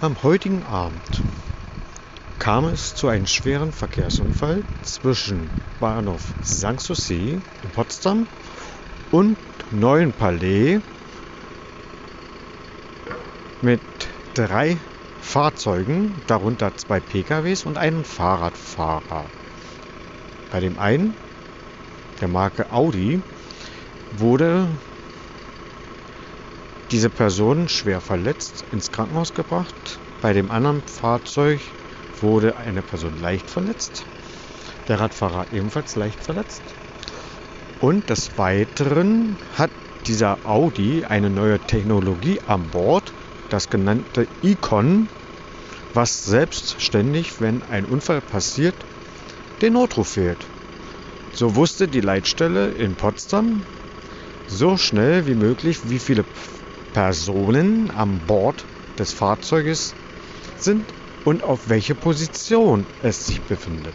Am heutigen Abend kam es zu einem schweren Verkehrsunfall zwischen Bahnhof Sanssouci in Potsdam und Neuen Palais mit drei Fahrzeugen, darunter zwei PKWs und einem Fahrradfahrer. Bei dem einen, der Marke Audi, wurde diese Person schwer verletzt ins Krankenhaus gebracht. Bei dem anderen Fahrzeug wurde eine Person leicht verletzt. Der Radfahrer ebenfalls leicht verletzt. Und des Weiteren hat dieser Audi eine neue Technologie an Bord, das genannte Icon, was selbstständig, wenn ein Unfall passiert, den Notruf wählt. So wusste die Leitstelle in Potsdam so schnell wie möglich, wie viele Personen an Bord des Fahrzeuges sind und auf welche Position es sich befindet.